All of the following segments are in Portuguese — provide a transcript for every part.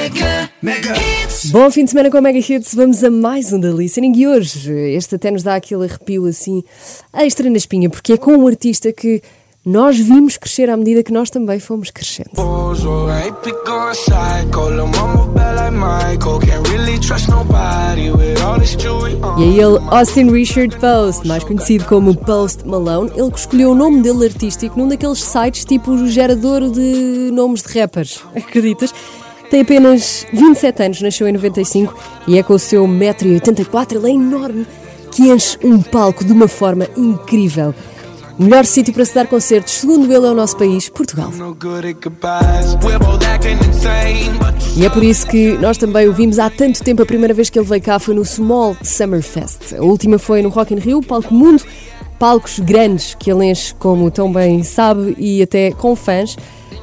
Mega, Mega Hits. Bom fim de semana com a Mega Hits, vamos a mais um da Listening e hoje este até nos dá aquele arrepio assim extra na espinha, porque é com um artista que nós vimos crescer à medida que nós também fomos crescendo. E é ele, Austin Richard Post, mais conhecido como Post Malone, ele que escolheu o nome dele artístico num daqueles sites tipo o gerador de nomes de rappers, acreditas? Tem apenas 27 anos, nasceu em 95 e é com o seu 1,84m, ele é enorme, que enche um palco de uma forma incrível. O melhor sítio para se dar concertos, segundo ele, é o nosso país, Portugal. E é por isso que nós também o vimos há tanto tempo. A primeira vez que ele veio cá foi no Small Summer Fest. A última foi no Rock in Rio, palco mundo, palcos grandes que ele enche, como tão bem sabe, e até com fãs.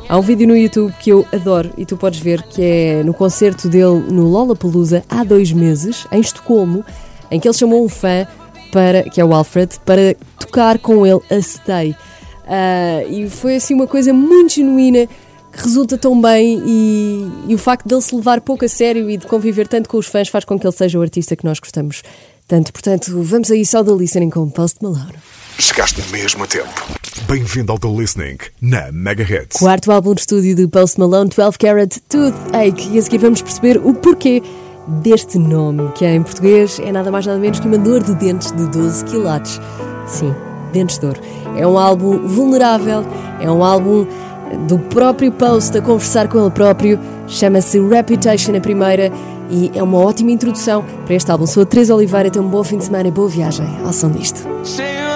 Há um vídeo no YouTube que eu adoro e tu podes ver que é no concerto dele no Lollapalooza há dois meses, em Estocolmo, em que ele chamou um fã para, que é o Alfred, para tocar com ele a Stay. Uh, e foi assim uma coisa muito genuína que resulta tão bem e, e, o facto dele se levar pouco a sério e de conviver tanto com os fãs faz com que ele seja o artista que nós gostamos tanto. Portanto, vamos aí só da listening com Post Malone. Chegaste mesmo a tempo. Bem-vindo ao The Listening na Mega Hits. Quarto álbum de estúdio de Post Malone, 12 Carat Toothache. E a seguir vamos perceber o porquê deste nome, que em português é nada mais nada menos que uma dor de dentes de 12 quilates. Sim, dentes de ouro. É um álbum vulnerável, é um álbum do próprio Post a conversar com ele próprio, chama-se Reputation a primeira e é uma ótima introdução para este álbum. Sou a Teresa Oliveira, tenha um bom fim de semana e boa viagem ao som disto. Watch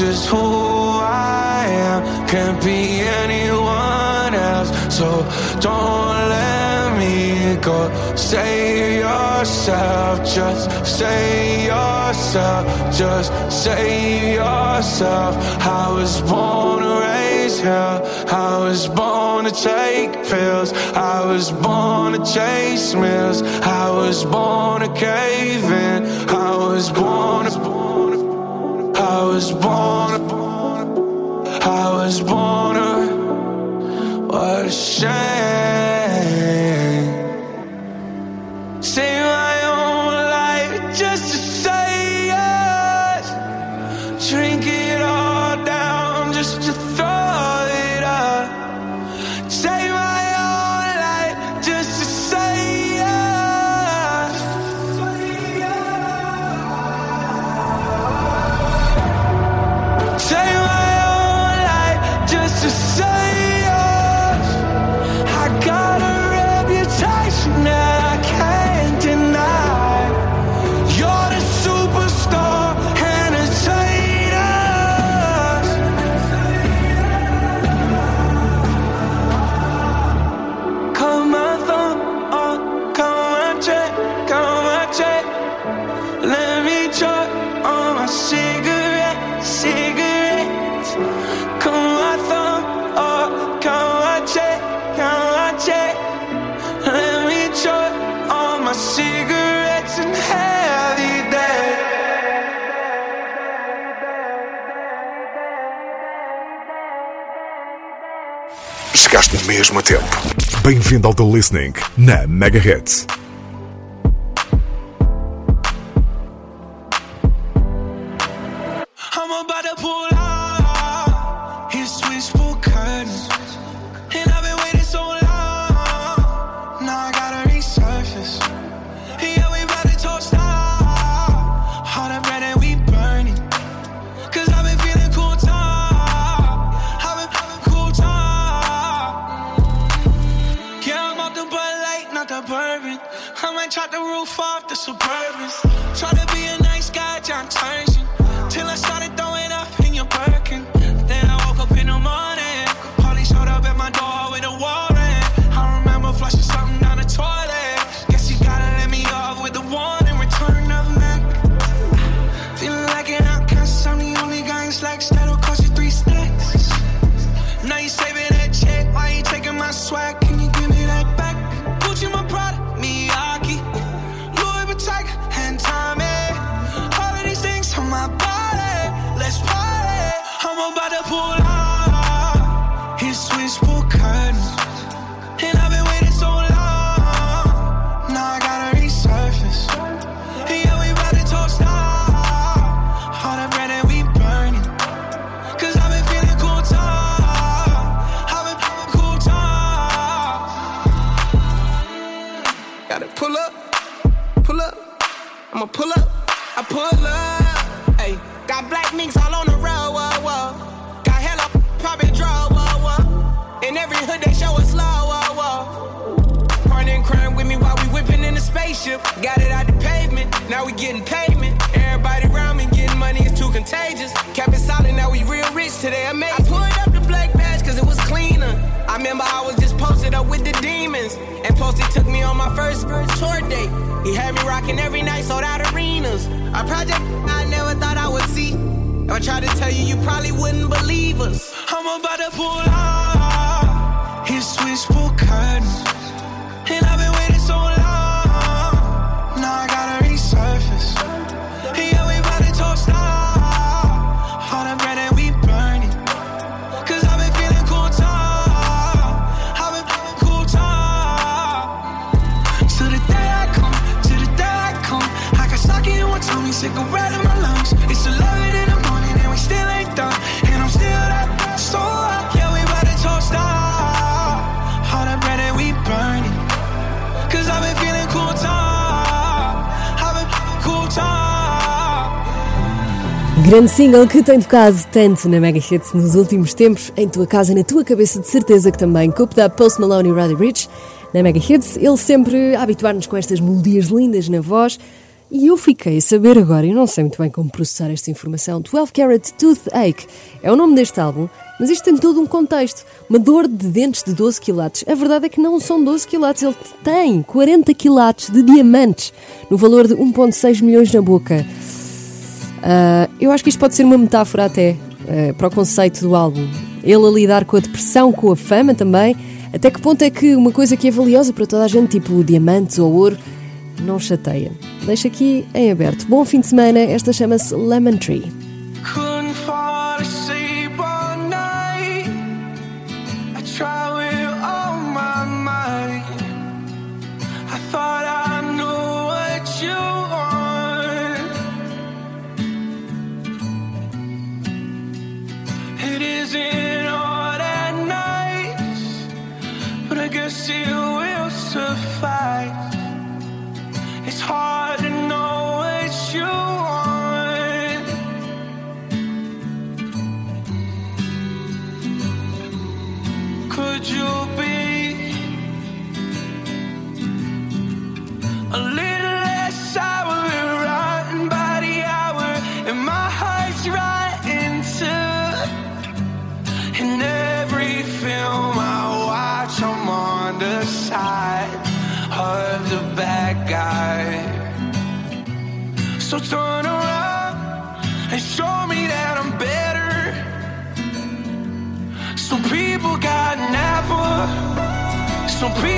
Is who I am, can't be anyone else. So don't let me go. Save yourself, just save yourself, just save yourself. I was born to raise hell, I was born to take pills, I was born to chase meals, I was born to cave in, I was born to, I was born I was born what a shame. Chegaste mesmo a tempo. Bem-vindo ao The Listening na Mega Hits. Out his switchboard curtains, and I've been waiting so long. Now I gotta resurface. And Yeah, we about to toast out all the bread that we burning. Cause I've been feeling cool talk. I've been feeling cool talk. Gotta pull up, pull up. I'ma pull up, I pull up. Got it out the pavement, now we getting payment. Everybody around me getting money is too contagious. Kept it solid, now we real rich today. I made I pulled up the black badge cause it was cleaner. I remember I was just posted up with the demons. And Posty took me on my first first tour date. He had me rocking every night, sold out arenas. A project I never thought I would see. If I tried to tell you, you probably wouldn't believe us. I'm about to pull out his switchboard curtains. Cigarette in my lungs. It's 11 in the morning and we still ain't done. And I'm still that so up. Yeah, we about to toast out all the bread that we burning. Cause I've been feeling cool talk. I've been feeling cool talk. Grande single que tem tocado tanto na Mega Hits nos últimos tempos, em tua casa, na tua cabeça, de certeza que também. Coop da Post Malone e Roddy Rich na Mega Hits, ele sempre a habituar-nos com estas melodias lindas na voz. E eu fiquei a saber agora, e não sei muito bem como processar esta informação, 12 Carat Toothache é o nome deste álbum, mas isto tem todo um contexto. Uma dor de dentes de 12 quilates. A verdade é que não são 12 quilates, ele tem 40 quilates de diamantes, no valor de 1,6 milhões na boca. Ah, eu acho que isto pode ser uma metáfora até ah, para o conceito do álbum. Ele a lidar com a depressão, com a fama também. Até que ponto é que uma coisa que é valiosa para toda a gente, tipo diamantes ou ouro, não chateia? Deixa aqui em aberto. Bom fim de semana. Esta chama-se Lemon Tree. Couldn't fall asleep all some people.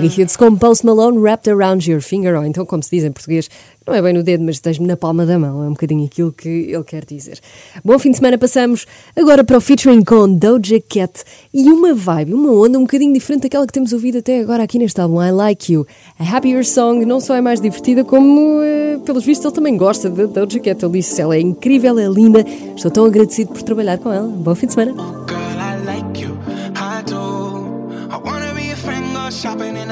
Mega Hits com Post Malone Wrapped Around Your Finger, ou então, como se diz em português, não é bem no dedo, mas estás-me na palma da mão. É um bocadinho aquilo que ele quer dizer. Bom fim de semana passamos agora para o featuring com Doja Cat e uma vibe, uma onda um bocadinho diferente daquela que temos ouvido até agora aqui neste álbum, I Like You. A Happier Song não só é mais divertida, como, eh, pelos vistos, ele também gosta de Doja Cat. Ele disse, ela é incrível, é linda, estou tão agradecido por trabalhar com ela. Bom fim de semana. Girl, I like you, I do. I wanna be a friend, go shopping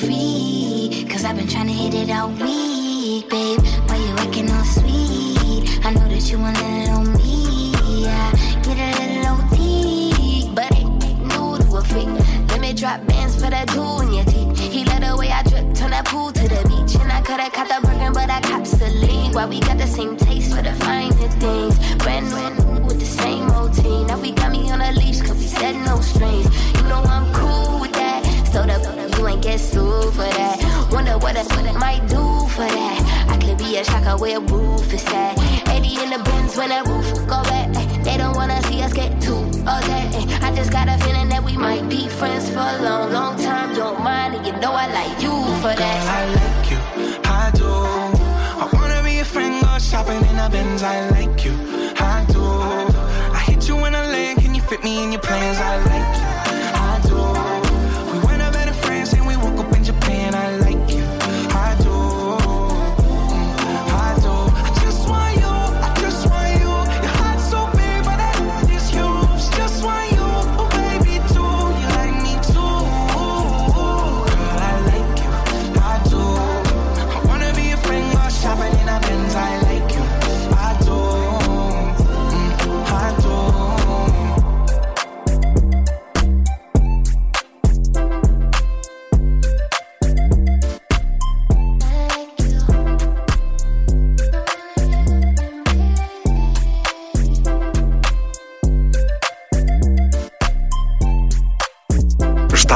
free. Cause I've been trying to hit it all week, babe. Why you acting all sweet? I know that you want a little me. Yeah, get a little OT. But ain't new to a freak. Let me drop bands for that jewel in your teeth. He let the way I drip, turn that pool to the beach. And I coulda caught the Birkin, but I cops the league. Why we got the same taste for the finer things. Brand new with the same routine. Now we got me on a leash, cause we said no strings. You know I'm cool with that. So the ain't get sued for that. Wonder what it might do for that. I could be a shocker where roof is at. 80 in the bins when that roof go back. They don't wanna see us get too upset. I just got a feeling that we might be friends for a long, long time. Don't mind, and you know I like you for Girl, that. I like you, I do. I wanna be a friend, go shopping in the Benz. I like you, I do. I hit you in a lane, can you fit me in your plans? I like you,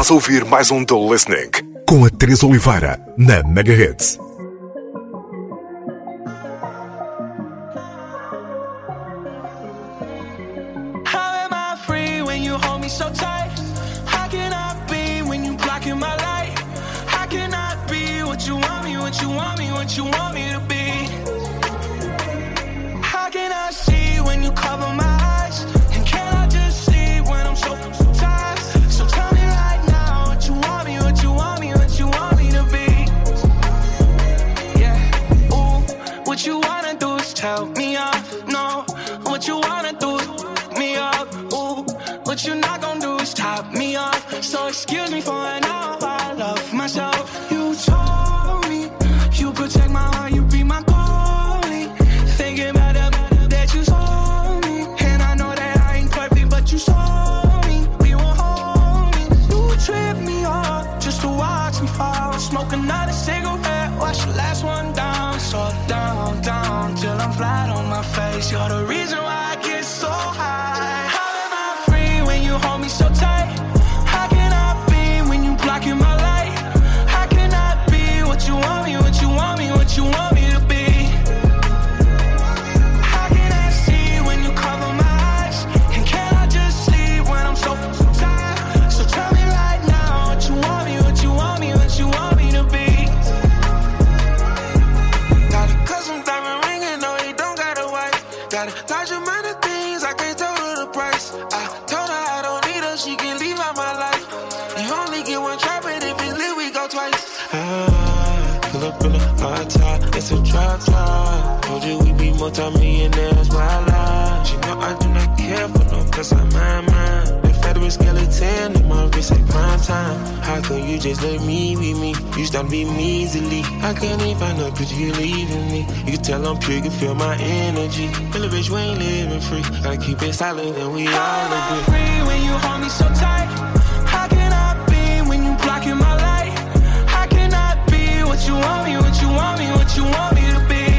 Estás a ouvir mais um The Listening com a Teresa Oliveira na Mega Smoke another cigarette, watch the last one down. So down, down till I'm flat on my face. You're the reason why multi-millionaires, why I lie? She know I do not care for no, cause I'm mine, mine. The federal skeleton in my wrist at prime time. How come you just let me be me? You stop me easily. I can't even find cause you leaving me. You can tell I'm pure, you can feel my energy. Feel bitch, we ain't living free. Gotta keep it silent and we all agree. free when you hold me so tight. How can I be when you blocking my light? How can I be what you want me, what you want me, what you want me to be?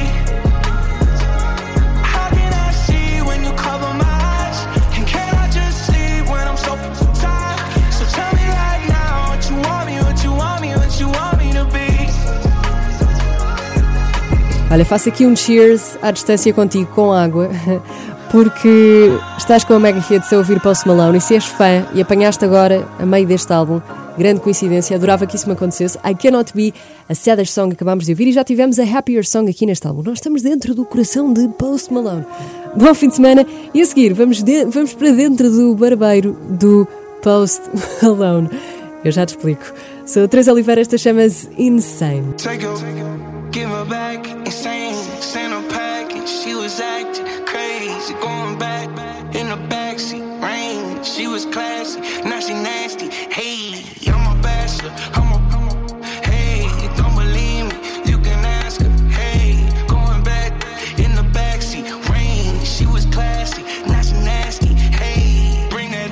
Olha, faço aqui um cheers à distância contigo, com água, porque estás com a Mega Hits a ouvir Post Malone e se és fã e apanhaste agora, a meio deste álbum, grande coincidência, adorava que isso me acontecesse. I Cannot Be, a Saddest Song que acabámos de ouvir e já tivemos a Happier Song aqui neste álbum. Nós estamos dentro do coração de Post Malone. Bom fim de semana e a seguir vamos, de- vamos para dentro do barbeiro do Post Malone. Eu já te explico. Sou a Teresa Oliveira, esta chama-se Insane. Take give back, she was acting crazy. Going back in the backseat, rain. She was classy, now she nasty. Hey, I'm a bachelor, I'm a, I'm a hey. Don't believe me, you can ask her. Hey, going back in the backseat, rain. She was classy, now she nasty. Hey, bring that,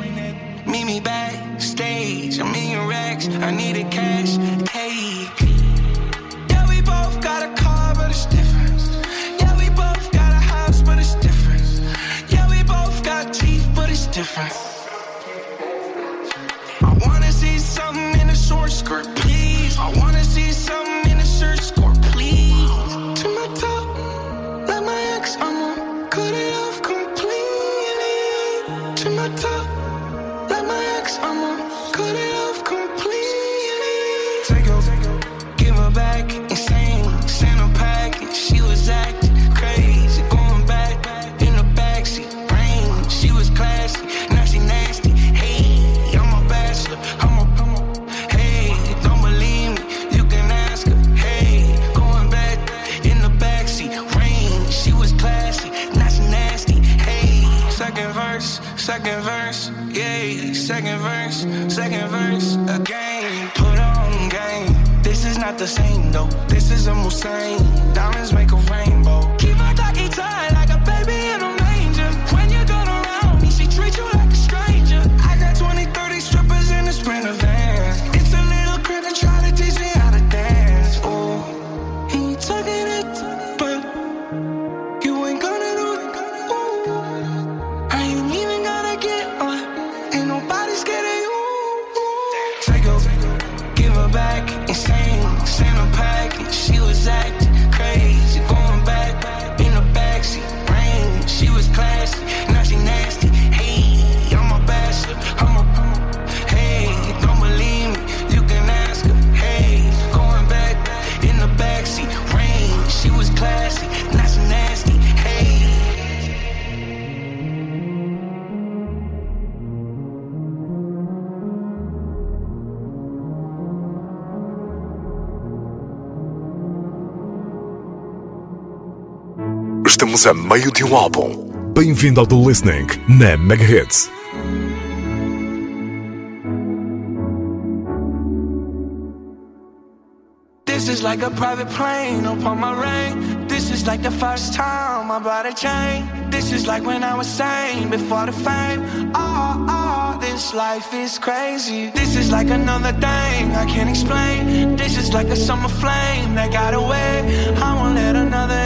meet me backstage. A million racks, I needed I wanna see something in a short skirt, please. I wanna see something in a shirt skirt, second verse, yeah. Second verse, second verse, again. Put on game. This is not the same though. This is a Musain. Diamonds make a Estamos a meio de um álbum. Bem-vindo ao The Listening na Mega Hits. This is like a private plane upon my rain. This is like the first time I bought a chain. This is like when I was sane before the fame. Oh, oh, this life is crazy. This is like another thing I can't explain. This is like a summer flame that got away. I won't let another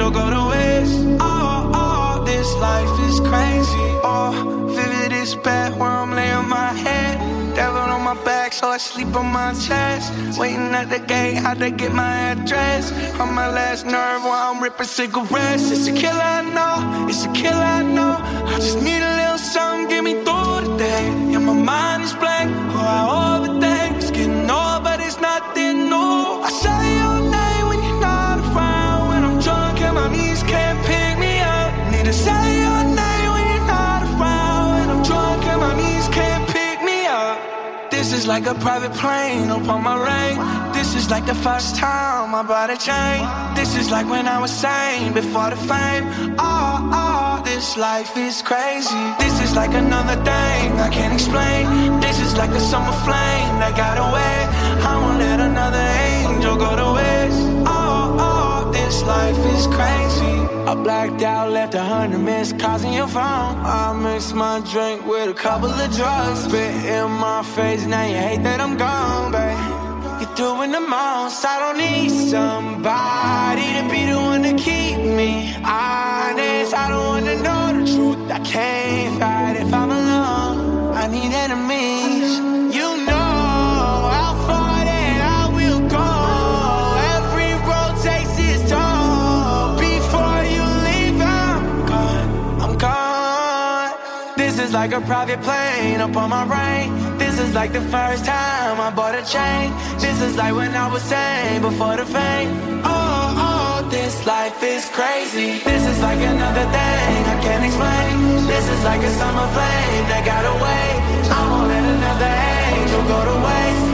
angel go to waste. Oh, oh, this life is crazy. Oh, vivid is bad where I'm laying my head. Devil on my back, so I sleep on my chest. Waiting at the gate, how to get my address. On my last nerve while I'm ripping cigarettes. It's a killer, I know. It's a killer, I know. I just need a little something, get me through like a private plane upon my rain. This is like the first time I bought a chain. This is like when I was sane before the fame. Oh, oh, this life is crazy. This is like another thing I can't explain. This is like a summer flame that got away. I won't let another angel go to waste. This life is crazy. I blacked out, left a hundred missed calls in your phone. I mixed my drink with a couple of drugs. Spit in my face, now you hate that I'm gone, babe. You're doing the most. I don't need somebody to be the one to keep me honest. I don't wanna know the truth. I can't fight if I'm alone. I need enemies. Like a private plane up on my brain. This is like the first time I bought a chain. This is like when I was sane before the fame. Oh, oh, this life is crazy. This is like another thing I can't explain. This is like a summer flame that got away. I won't let another angel go to waste.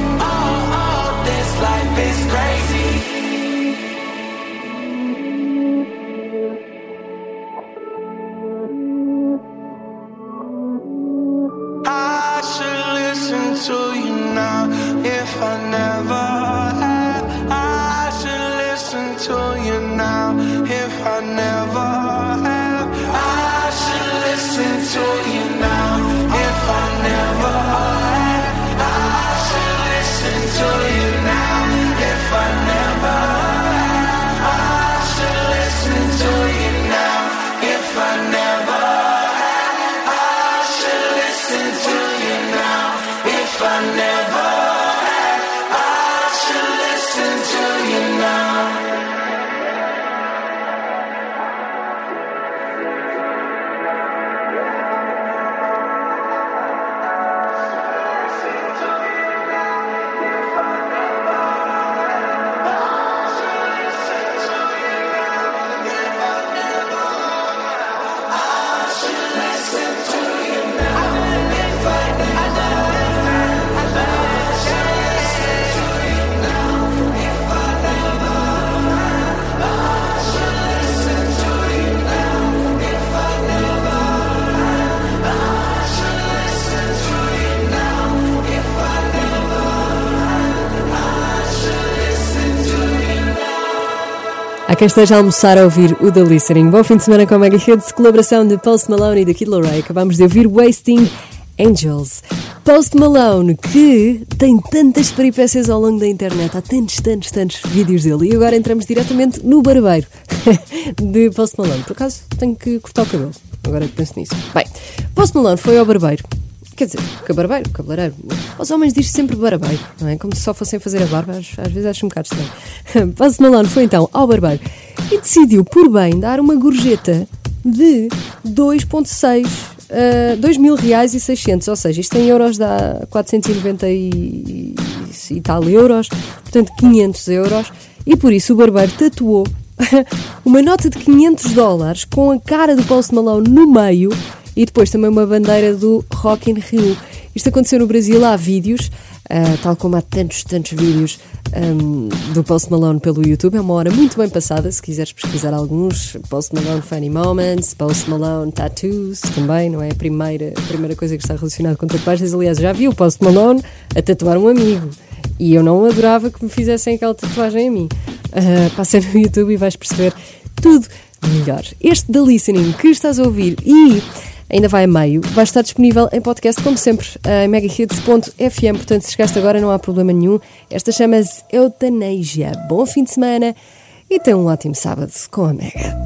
Quem esteja a almoçar a ouvir o The Listening. Bom fim de semana com a Mega Hits, colaboração de Post Malone e da Kid Laroi. Acabamos de ouvir Wasting Angels. Post Malone, que tem tantas peripécias ao longo da internet, há tantos, tantos, tantos vídeos dele. E agora entramos diretamente no barbeiro de Post Malone. Por acaso, tenho que cortar o cabelo. Agora que penso nisso. Bem, Post Malone foi ao barbeiro. Quer dizer, que barbeiro, cabeleireiro. Os homens dizem sempre barbeiro, não é? Como se só fossem fazer a barba, às, às vezes acho um bocado estranho. Post Malone foi então ao barbeiro e decidiu, por bem, dar uma gorjeta de 2,6 uh, 2 mil reais e 600, ou seja, isto em euros dá 490 e, e tal euros, portanto 500 euros, e por isso o barbeiro tatuou uma nota de 500 dólares com a cara do Post Malone no meio e depois também uma bandeira do Rock in Rio. Isto aconteceu no Brasil, há vídeos, uh, tal como há tantos, tantos vídeos um, do Post Malone pelo YouTube. É uma hora muito bem passada, se quiseres pesquisar alguns. Post Malone Funny Moments, Post Malone Tattoos, também, não é? A primeira, a primeira coisa que está relacionada com tatuagens. Aliás, já vi o Post Malone a tatuar um amigo. E eu não adorava que me fizessem aquela tatuagem a mim. Uh, no YouTube e vais perceber tudo melhor. Este The Listening que estás a ouvir e ainda vai a meio, vai estar disponível em podcast, como sempre, em megahits.fm. Portanto, se chegaste agora, não há problema nenhum. Esta chama-se Eutanásia. Bom fim de semana e tenha um ótimo sábado com a Mega.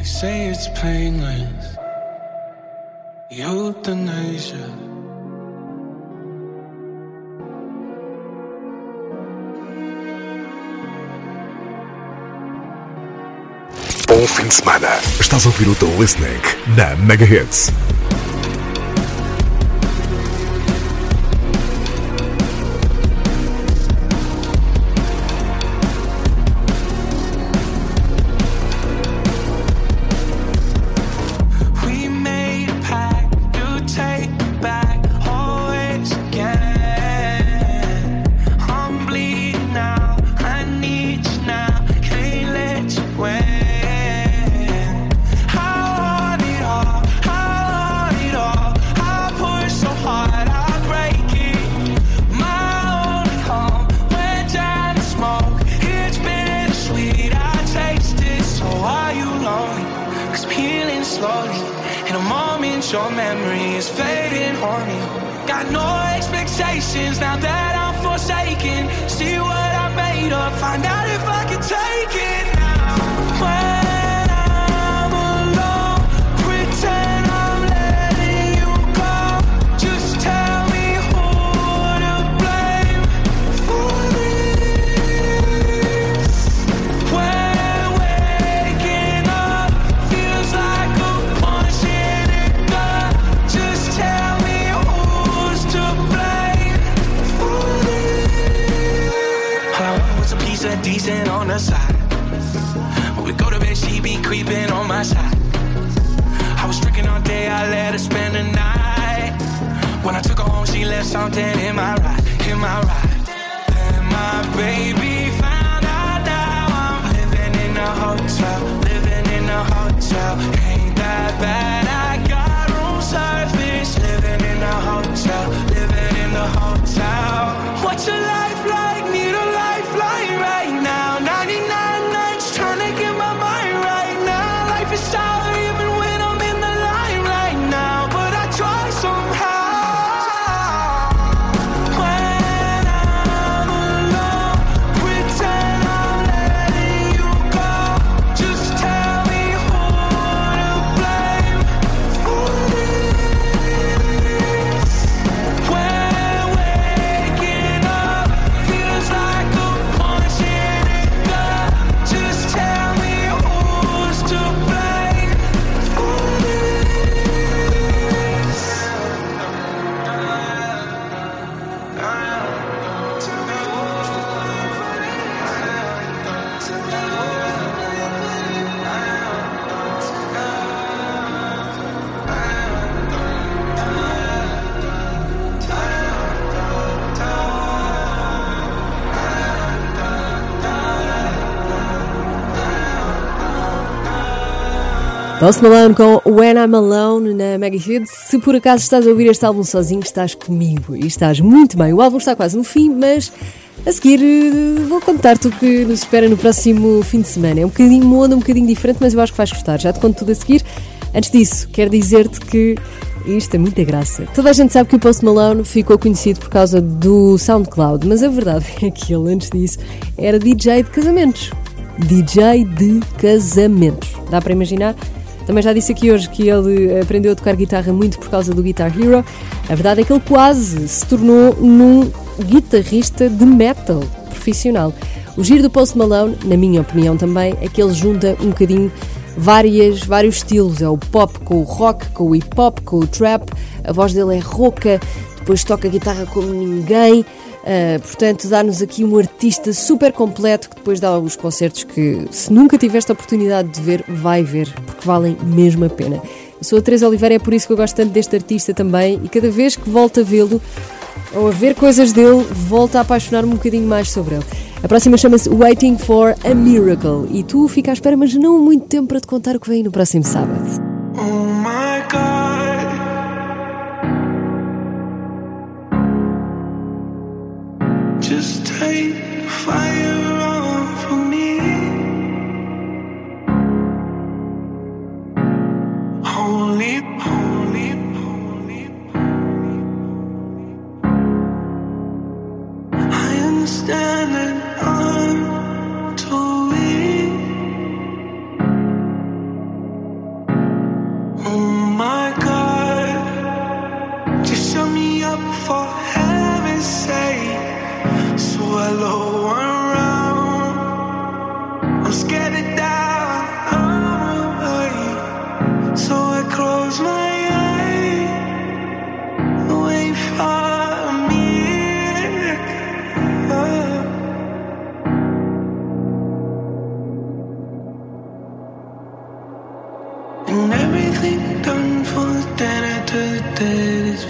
They say it's painless. Euthanasia. Bom fim de semana. Estás a ouvir o The Listening na Mega Hits. Post Malone com When I'm Alone na Mega Hits. Se por acaso estás a ouvir este álbum sozinho, estás comigo e estás muito bem. O álbum está quase no fim, mas a seguir eh, vou contar-te o que nos espera no próximo fim de semana. É um bocadinho uma onda, um bocadinho diferente, mas eu acho que vais gostar. Já te conto tudo a seguir. Antes disso, quero dizer-te que isto é muita graça. Toda a gente sabe que o Post Malone ficou conhecido por causa do SoundCloud, mas a verdade é que ele, antes disso, era DJ de casamentos. DJ de casamentos. Dá para imaginar? Também já disse aqui hoje que ele aprendeu a tocar guitarra muito por causa do Guitar Hero. A verdade é que ele quase se tornou num guitarrista de metal profissional. O giro do Post Malone, na minha opinião também, é que ele junta um bocadinho várias, vários estilos. É o pop com o rock, com o hip hop, com o trap. A voz dele é rouca, depois toca guitarra como ninguém. Uh, portanto, dá-nos aqui um artista super completo que depois dá os concertos que, se nunca tiveste a oportunidade de ver, vai ver, porque valem mesmo a pena. Eu sou a Teresa Oliveira, é por isso que eu gosto tanto deste artista também, e cada vez que volto a vê-lo ou a ver coisas dele, volto a apaixonar-me um bocadinho mais sobre ele. A próxima chama-se Waiting for a Miracle, e tu fica à espera, mas não muito tempo para te contar o que vem no próximo sábado. done for ten after dead is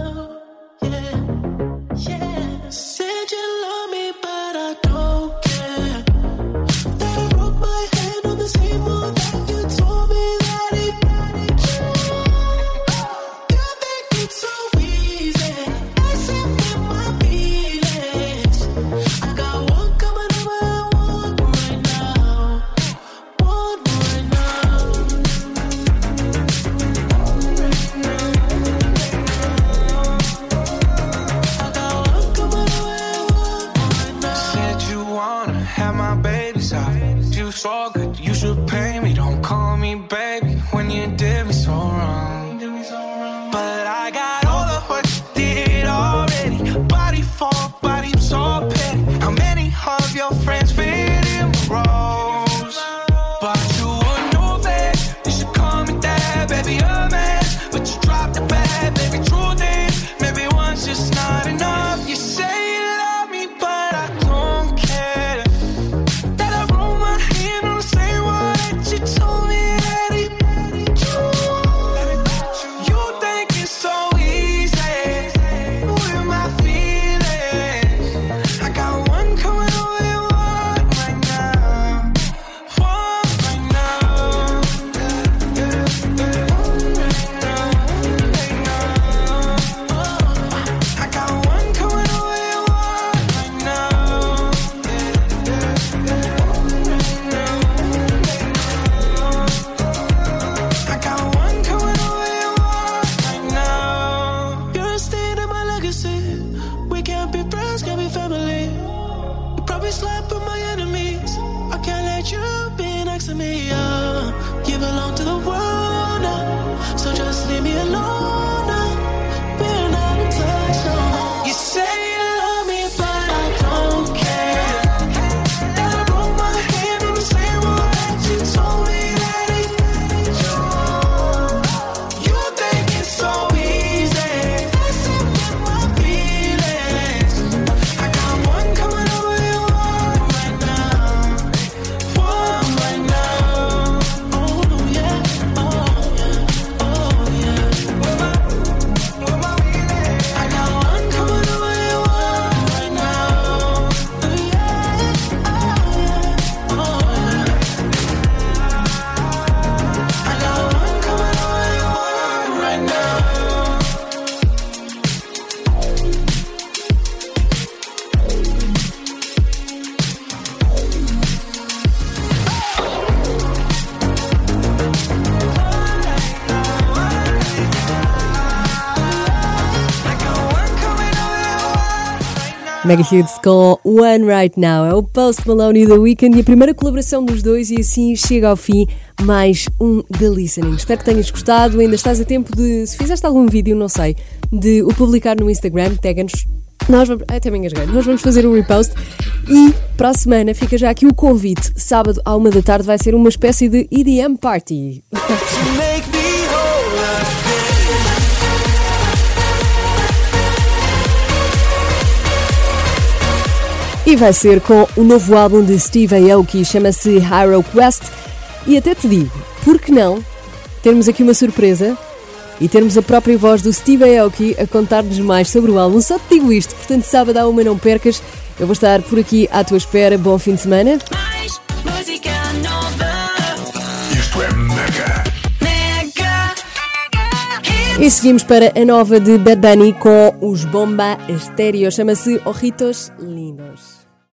Mega Hits com One Right Now. É o Post Malone e The Weekend, e a primeira colaboração dos dois, e assim chega ao fim mais um The Listening. Espero que tenhas gostado. Ainda estás a tempo de, se fizeste algum vídeo, não sei, de o publicar no Instagram, tag-nos. Nós vamos. Até me. Nós vamos fazer um repost e para a semana fica já aqui o convite. Sábado à uma da tarde vai ser uma espécie de EDM Party. E vai ser com o novo álbum de Steve Aoki, chama-se Hero Quest. E até te digo, por que não termos aqui uma surpresa e termos a própria voz do Steve Aoki a contar-nos mais sobre o álbum? Só te digo isto, portanto, sábado à uma não percas. Eu vou estar por aqui à tua espera. Bom fim de semana. Mais música nova. Isto é mega. E seguimos para a nova de Bad Bunny com os Bomba Estéreo. Chama-se Orritos Lindos.